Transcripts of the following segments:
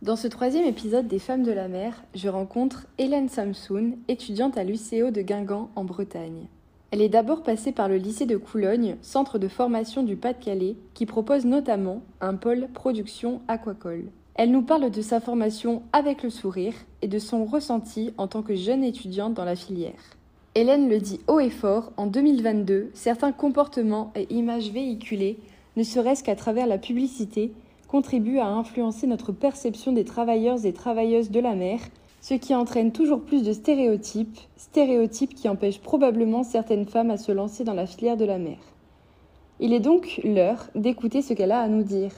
Dans ce troisième épisode des Femmes de la mer, je rencontre Hélène Samsoun, étudiante à l'UCO de Guingamp en Bretagne. Elle est d'abord passée par le lycée de Coulogne, centre de formation du Pas-de-Calais, qui propose notamment un pôle production aquacole. Elle nous parle de sa formation avec le sourire et de son ressenti en tant que jeune étudiante dans la filière. Hélène le dit haut et fort, en 2022, certains comportements et images véhiculés, ne serait-ce qu'à travers la publicité, contribue à influencer notre perception des travailleurs et travailleuses de la mer, ce qui entraîne toujours plus de stéréotypes, stéréotypes qui empêchent probablement certaines femmes à se lancer dans la filière de la mer. Il est donc l'heure d'écouter ce qu'elle a à nous dire.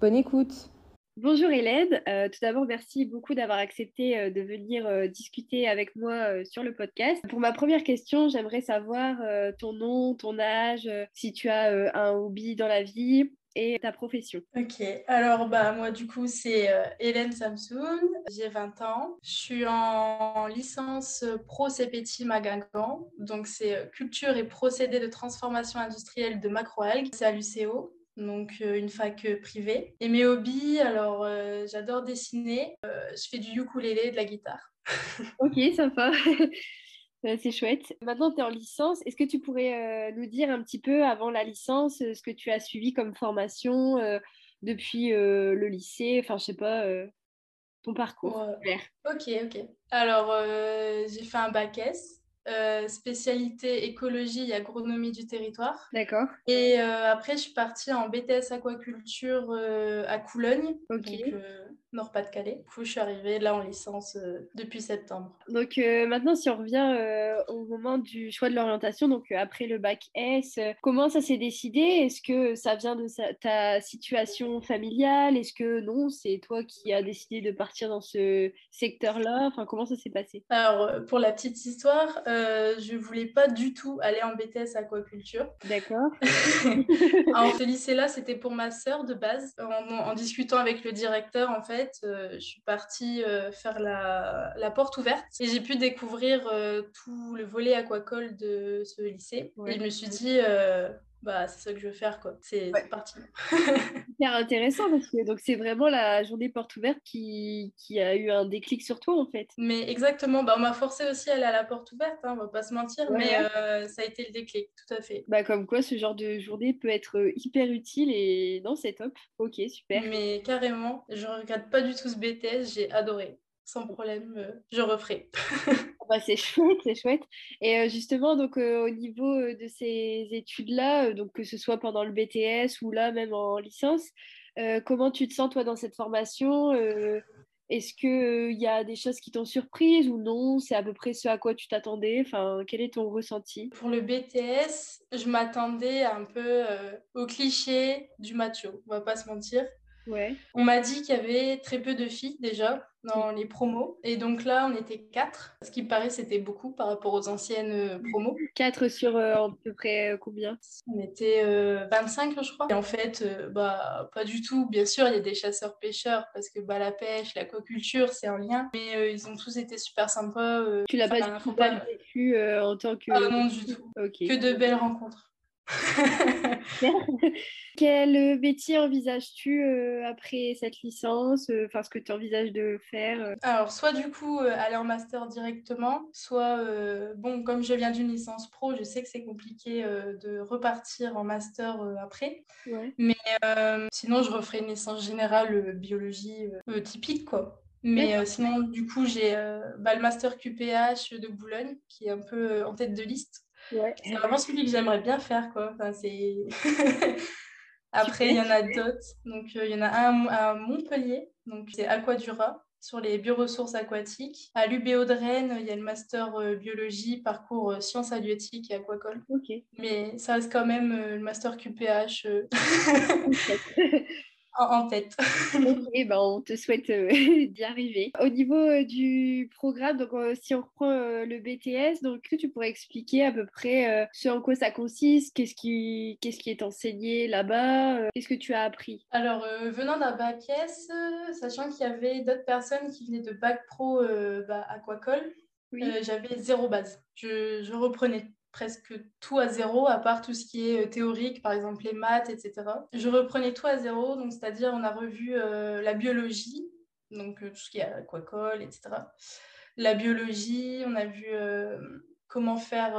Bonne écoute Bonjour Hélène, euh, tout d'abord merci beaucoup d'avoir accepté euh, de venir euh, discuter avec moi sur le podcast. Pour ma première question, j'aimerais savoir ton nom, ton âge, si tu as un hobby dans la vie, et ta profession. Ok, alors bah, moi du coup c'est euh, Hélène Samsoun, j'ai 20 ans, je suis en licence pro CPT Magangan, donc c'est euh, culture et procédés de transformation industrielle de macroalgues, c'est à l'UCO. Donc euh, une fac privée. Et mes hobbies, alors j'adore dessiner, je fais du ukulélé et de la guitare. ok, sympa. C'est chouette. Maintenant, tu es en licence. Est-ce que tu pourrais euh, nous dire un petit peu avant la licence euh, ce que tu as suivi comme formation euh, depuis le lycée Enfin, je sais pas, ton parcours? Ok, ok. Alors, j'ai fait un bac S. spécialité écologie et agronomie du territoire. D'accord. Et après, je suis partie en BTS aquaculture à Coulogne. Ok. Nord-Pas-de-Calais. Du coup, je suis arrivée là en licence euh, depuis septembre. Donc euh, maintenant, si on revient euh, au moment du choix de l'orientation, donc après le bac S, comment ça s'est décidé? Est-ce que ça vient de ta situation familiale? Est-ce que non, c'est toi qui as décidé de partir dans ce secteur-là? Enfin, comment ça s'est passé? Alors, pour la petite histoire, je voulais pas du tout aller en BTS aquaculture. D'accord. en ce lycée-là, c'était pour ma sœur de base. en discutant avec le directeur, en fait, euh, je suis partie euh, faire la, porte ouverte et j'ai pu découvrir euh, tout le volet aquacole de ce lycée. Et je me suis dit, bah, c'est ça que je veux faire, quoi. C'est parti. Super intéressant parce que donc c'est vraiment la journée porte ouverte qui, qui, a eu un déclic sur toi, en fait. Mais exactement, bah, on m'a forcé aussi à aller à la porte ouverte, hein, on va pas se mentir, mais ça a été le déclic, tout à fait. Bah, comme quoi, ce genre de journée peut être hyper utile et non, c'est top. Ok, super. Mais carrément, je regrette pas du tout ce BTS, j'ai adoré sans problème, euh, je referai. bah, c'est chouette, c'est chouette. Et euh, justement, donc euh, au niveau de ces études-là, que ce soit pendant le BTS ou là même en licence, comment tu te sens toi dans cette formation Est-ce qu'il y a des choses qui t'ont surprise ou non? C'est à peu près ce à quoi tu t'attendais? Enfin, quel est ton ressenti? Pour le BTS, je m'attendais un peu au cliché du macho, on va pas se mentir. Ouais. On m'a dit qu'il y avait très peu de filles déjà dans les promos. Et donc là, on était quatre. Ce qui paraît, c'était beaucoup par rapport aux anciennes euh, promos. Quatre sur euh, à peu près euh, combien? On était 25, je crois. Et en fait, bah, pas du tout. Bien sûr, il y a des chasseurs-pêcheurs parce que bah, la pêche, l'aquaculture, c'est un lien. Mais ils ont tous été super sympas. tu l'as pas, pas vécu en tant que... Ah non, du tout. Que de belles rencontres. Quel métier envisages-tu euh, après cette licence euh, Enfin, ce que tu envisages de faire euh? Alors, soit du coup aller en master directement, soit, bon, comme je viens d'une licence pro, je sais que c'est compliqué de repartir en master après. Mais sinon, je referai une licence générale biologie typique, quoi. Mais sinon, du coup, j'ai bah, le master QPH de Boulogne, qui est un peu en tête de liste. C'est vraiment celui que j'aimerais bien faire, quoi. Enfin, c'est... Après, il y en a d'autres. Donc, euh, il y en a un à Montpellier, donc c'est Aquadura, sur les bioressources aquatiques. À l'UBO de Rennes, il y a le master euh, biologie, parcours euh, sciences halieutiques et aquacole. Mais ça reste quand même le master QPH. en, tête. ok, ben on te souhaite euh, d'y arriver. Au niveau euh, du programme, donc euh, si on reprend le BTS, donc tu pourrais expliquer à peu près ce en quoi ça consiste, qu'est-ce qui, qu'est-ce qui est enseigné là-bas, qu'est-ce que tu as appris? Alors, venant d'un bac S, sachant qu'il y avait d'autres personnes qui venaient de bac pro bah, aquacole, j'avais zéro base. Je, je reprenais presque tout à zéro, à part tout ce qui est euh, théorique, par exemple les maths, etc. Je reprenais tout à zéro, donc c'est-à-dire on a revu euh, la biologie, donc tout ce qui est aquacole, etc. La biologie, on a vu comment faire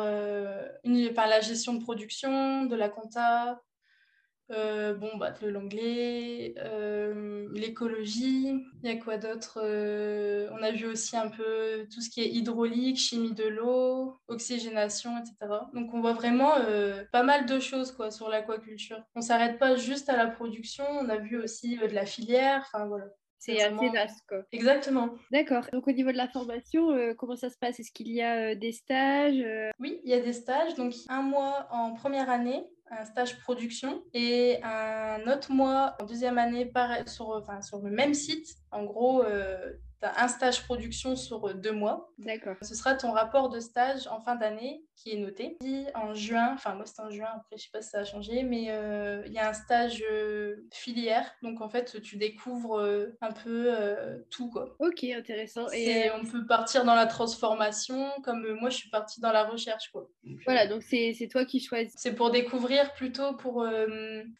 une, par la gestion de production, de la compta, euh, bon, bah, l'anglais, euh, l'écologie, il y a quoi d'autre euh, On a vu aussi un peu tout ce qui est hydraulique, chimie de l'eau, oxygénation, etc. Donc on voit vraiment pas mal de choses quoi, sur l'aquaculture. On s'arrête pas juste à la production, on a vu aussi de la filière, enfin voilà. C'est assez vaste, quoi. Exactement. D'accord. Donc, au niveau de la formation, comment ça se passe? Est-ce qu'il y a des stages Oui, il y a des stages. Donc, un mois en première année un stage production et un autre mois en deuxième année sur, enfin, sur le même site. En gros, euh, tu as un stage production sur deux mois. D'accord. Ce sera ton rapport de stage en fin d'année qui est noté. En juin, enfin moi c'était en juin, après je sais pas si ça a changé, mais euh, il y a un stage euh, filière. Donc en fait, tu découvres un peu tout quoi. Ok, intéressant. Et on peut partir dans la transformation, comme moi je suis partie dans la recherche quoi. voilà, donc c'est toi qui choisis. C'est pour découvrir plutôt pour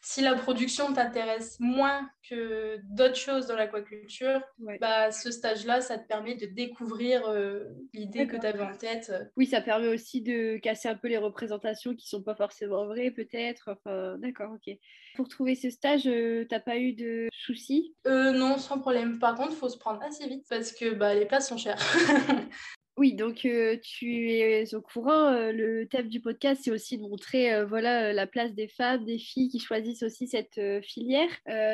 si la production t'intéresse moins que d'autres choses dans l'aquaculture, bah, ce stage-là, ça te permet de découvrir euh, l'idée que tu avais en tête. Oui, ça permet aussi de casser un peu les représentations qui sont pas forcément vraies, peut-être. Enfin, d'accord, ok. Pour trouver ce stage, tu euh, t'as pas eu de soucis? Euh, Non, sans problème. Par contre, il faut se prendre assez vite parce que bah, les places sont chères. Oui, donc euh, tu es au courant. Euh, le thème du podcast, c'est aussi de montrer euh, voilà, la place des femmes, des filles qui choisissent aussi cette filière.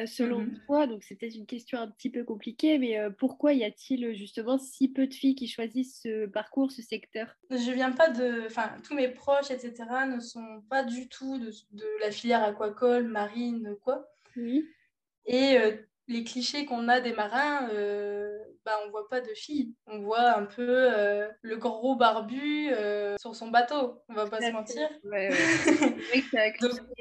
selon mmh toi, donc c'est peut-être une question un petit peu compliquée, mais pourquoi y a-t-il justement si peu de filles qui choisissent ce parcours, ce secteur? Je viens pas de. Enfin, tous mes proches, etc., ne sont pas du tout de, de la filière aquacole, marine, quoi. Oui. Et les clichés qu'on a des marins, bah, on voit pas de filles. On voit un peu euh, le gros barbu euh, sur son bateau. On va pas se mentir. Ouais,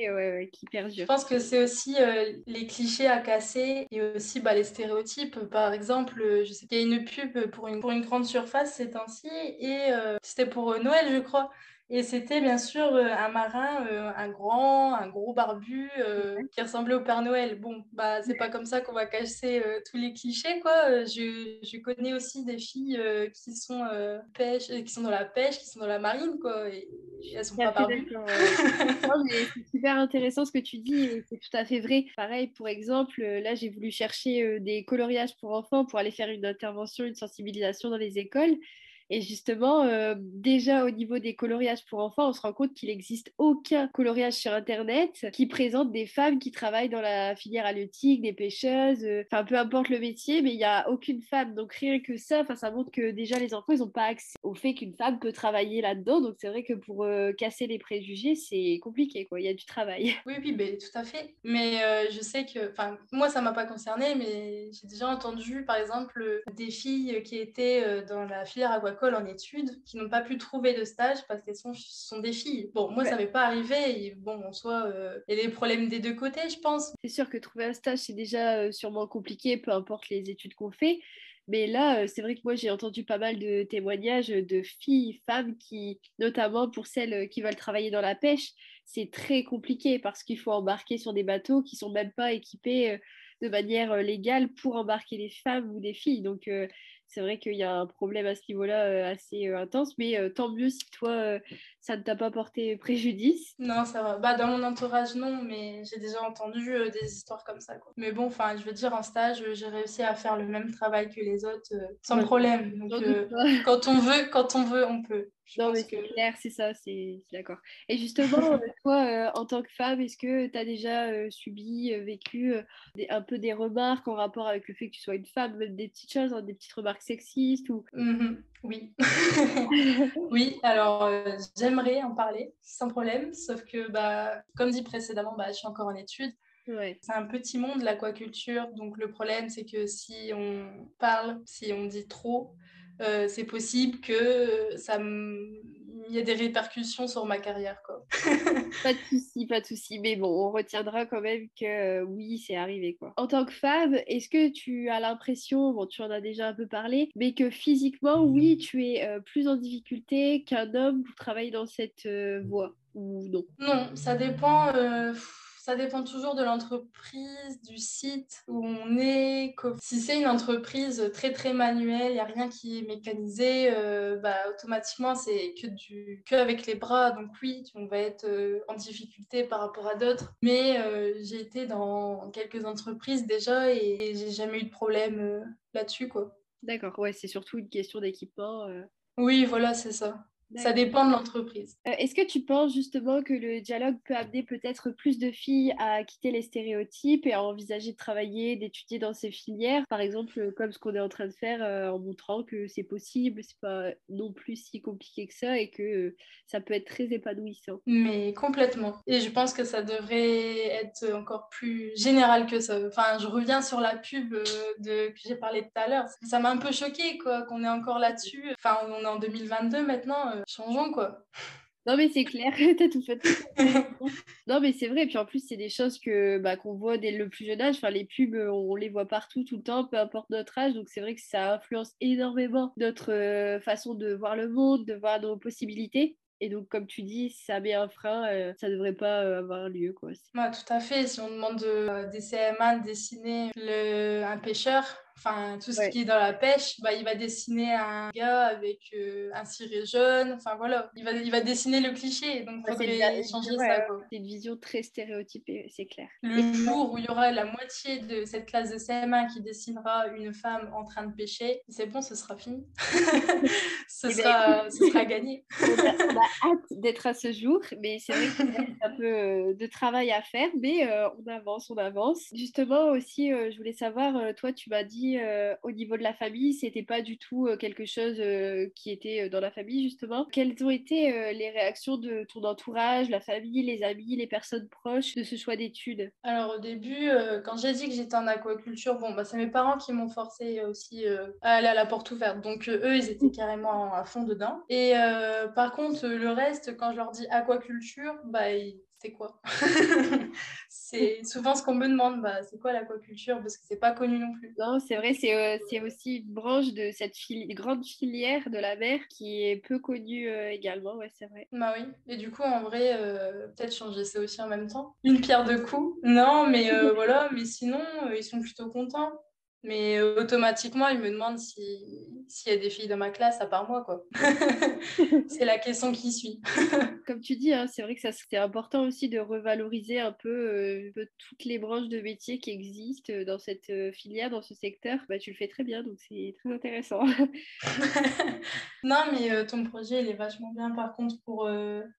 ouais. qui perdure. Je pense que c'est aussi euh, les clichés à casser et aussi bah, les stéréotypes. Par exemple, je sais qu'il y a une pub pour une, pour une grande surface ces temps-ci et c'était pour Noël, je crois. Et c'était bien sûr euh, un marin, euh, un grand, un gros barbu euh, qui ressemblait au Père Noël. Bon, bah c'est pas comme ça qu'on va casser tous les clichés, quoi. Je, je, connais aussi des filles qui sont pêche, qui sont dans la pêche, qui sont dans la marine, quoi. Et, elles sont pas barbues. c'est super intéressant ce que tu dis, c'est tout à fait vrai. Pareil, pour exemple, là j'ai voulu chercher des coloriages pour enfants pour aller faire une intervention, une sensibilisation dans les écoles. Et justement, euh, déjà au niveau des coloriages pour enfants, on se rend compte qu'il n'existe aucun coloriage sur Internet qui présente des femmes qui travaillent dans la filière halieutique, des pêcheuses, euh, enfin peu importe le métier, mais il n'y a aucune femme. Donc rien que ça, ça montre que déjà les enfants, ils n'ont pas accès au fait qu'une femme peut travailler là-dedans. Donc c'est vrai que pour euh, casser les préjugés, c'est compliqué, quoi. Il y a du travail. Oui, oui, ben, tout à fait. Mais je sais que, enfin, moi, ça m'a pas concerné, mais j'ai déjà entendu, par exemple, des filles qui étaient dans la filière aquacole en études qui n'ont pas pu trouver de stage parce qu'elles sont, sont des filles. Bon, moi, ça m'est pas arrivé. Et bon, en soi, euh, il y a des problèmes des deux côtés, je pense. C'est sûr que trouver un stage, c'est déjà euh, sûrement compliqué, peu importe les études qu'on fait. Mais là, euh, c'est vrai que moi, j'ai entendu pas mal de témoignages de filles, femmes qui, notamment pour celles qui veulent travailler dans la pêche, c'est très compliqué parce qu'il faut embarquer sur des bateaux qui sont même pas équipés de manière légale pour embarquer des femmes ou des filles. Donc, c'est vrai qu'il y a un problème à ce niveau-là euh, assez euh, intense, mais euh, tant mieux si toi, ça ne t'a pas porté préjudice. Non, ça va. Bah, dans mon entourage, non, mais j'ai déjà entendu des histoires comme ça. Quoi. Mais bon, enfin, je veux dire, en stage, j'ai réussi à faire le même travail que les autres sans problème. Donc, quand on veut, quand on veut, on peut non, mais c'est clair, c'est ça, c'est d'accord. Et justement, toi, euh, en tant que femme, est-ce que tu as déjà euh, subi, vécu un peu des remarques en rapport avec le fait que tu sois une femme, même des petites choses, hein, des petites remarques sexistes ou... Mmh oui. oui, alors j'aimerais en parler sans problème, sauf que, bah, comme dit précédemment, bah, je suis encore en études. C'est un petit monde l'aquaculture, donc le problème c'est que si on parle, si on dit trop, euh, c'est possible que ça il y ait des répercussions sur ma carrière. Quoi. pas de souci, pas de souci. Mais bon, on retiendra quand même que euh, oui, c'est arrivé. Quoi. En tant que femme, est-ce que tu as l'impression, bon, tu en as déjà un peu parlé, mais que physiquement, oui, tu es euh, plus en difficulté qu'un homme pour travailler dans cette voie ou non? Non, ça dépend ça dépend toujours de l'entreprise, du site où on est. Si c'est une entreprise très très manuelle, il n'y a rien qui est mécanisé, euh, bah, automatiquement c'est que, du... que avec les bras. Donc oui, on va être euh, en difficulté par rapport à d'autres. Mais euh, j'ai été dans quelques entreprises déjà et, j'ai jamais eu de problème là-dessus. quoi. D'accord, ouais, c'est surtout une question d'équipement. Oui, voilà, c'est ça. Ça dépend de l'entreprise. Euh, est-ce que tu penses justement que le dialogue peut amener peut-être plus de filles à quitter les stéréotypes et à envisager de travailler, d'étudier dans ces filières, par exemple euh, comme ce qu'on est en train de faire euh, en montrant que c'est possible, c'est pas non plus si compliqué que ça et que ça peut être très épanouissant? Mais complètement. Et je pense que ça devrait être encore plus général que ça. Enfin, je reviens sur la pub de que j'ai parlé tout à l'heure. Ça m'a un peu choqué quoi qu'on est encore là-dessus. Enfin, on est en 2022 maintenant changeons quoi. Non mais c'est clair, t'as tout fait. non mais c'est vrai, puis en plus c'est des choses que bah, qu'on voit dès le plus jeune âge. Enfin les pubs, on les voit partout tout le temps, peu importe notre âge. Donc c'est vrai que ça influence énormément notre euh, façon de voir le monde, de voir nos possibilités. Et donc, comme tu dis, si ça met un frein, euh, ça ne devrait pas euh, avoir lieu. Quoi. tout à fait. Si on demande des CMA de dessiner le, un pêcheur, enfin tout ce qui est dans la pêche, bah, il va dessiner un gars avec euh, un ciré jaune, enfin voilà, il va, il va dessiner le cliché, donc il faudrait changer ça. C'est une vision très stéréotypée, c'est clair. Le jour où il y aura la moitié de cette classe de CM1 qui dessinera une femme en train de pêcher, c'est bon, ce sera fini. ce, eh ben, sera, ce sera gagné. on a hâte d'être à ce jour, mais c'est vrai qu'il y a un peu euh, de travail à faire, mais euh, on avance, on avance. Justement aussi, je voulais savoir, toi tu m'as dit euh, au niveau de la famille, c'était pas du tout euh, quelque chose euh, qui était dans la famille justement. Quelles ont été les réactions de ton entourage, la famille, les amis, les personnes proches de ce choix d'études? Alors au début, quand j'ai dit que j'étais en aquaculture, bon bah c'est mes parents qui m'ont forcé aussi à aller à la porte ouverte. Donc eux, ils étaient carrément à fond dedans. Et par contre, le reste, quand je leur dis aquaculture, bah ils c'est quoi? C'est souvent ce qu'on me demande, bah, c'est quoi l'aquaculture? Parce que c'est pas connu non plus. Non, c'est vrai, c'est euh, aussi une branche de cette grande filière de la mer qui est peu connue euh, également, ouais, c'est vrai. Bah oui, et du coup, en vrai, euh, peut-être changer ça aussi en même temps. Une pierre de coups? Non, mais voilà, mais sinon, ils sont plutôt contents. Mais euh, automatiquement, il me demande s'il y a des filles dans ma classe à part moi. quoi. c'est la question qui suit. Comme tu dis, hein, c'est vrai que c'est important aussi de revaloriser un peu, euh, toutes les branches de métiers qui existent dans cette euh, filière, dans ce secteur. Bah, tu le fais très bien, donc c'est très intéressant. non, mais ton projet, il est vachement bien par contre pour,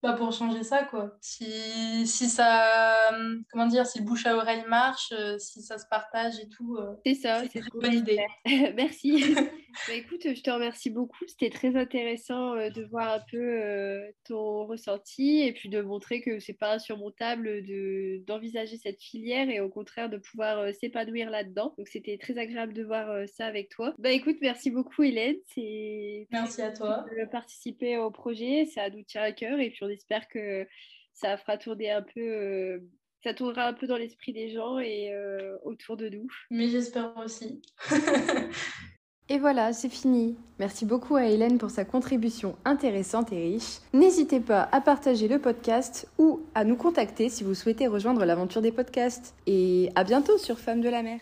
bah, pour changer ça. quoi. Si, si ça, comment dire, si le bouche à oreille marche, si ça se partage et tout. c'est ça, c'est une bonne idée. Merci. bah, écoute, je te remercie beaucoup. C'était très intéressant euh, de voir un peu euh, ton ressenti et puis de montrer que c'est pas insurmontable de, d'envisager cette filière et au contraire de pouvoir euh, s'épanouir là-dedans. Donc c'était très agréable de voir ça avec toi. Bah écoute, merci beaucoup Hélène. C'est merci à toi de participer au projet. Ça nous tient à cœur et puis on espère que ça fera tourner un peu ça tournera un peu dans l'esprit des gens et euh, autour de nous. Mais j'espère aussi. Et voilà, c'est fini. Merci beaucoup à Hélène pour sa contribution intéressante et riche. N'hésitez pas à partager le podcast ou à nous contacter si vous souhaitez rejoindre l'aventure des podcasts. Et à bientôt sur Femmes de la mer.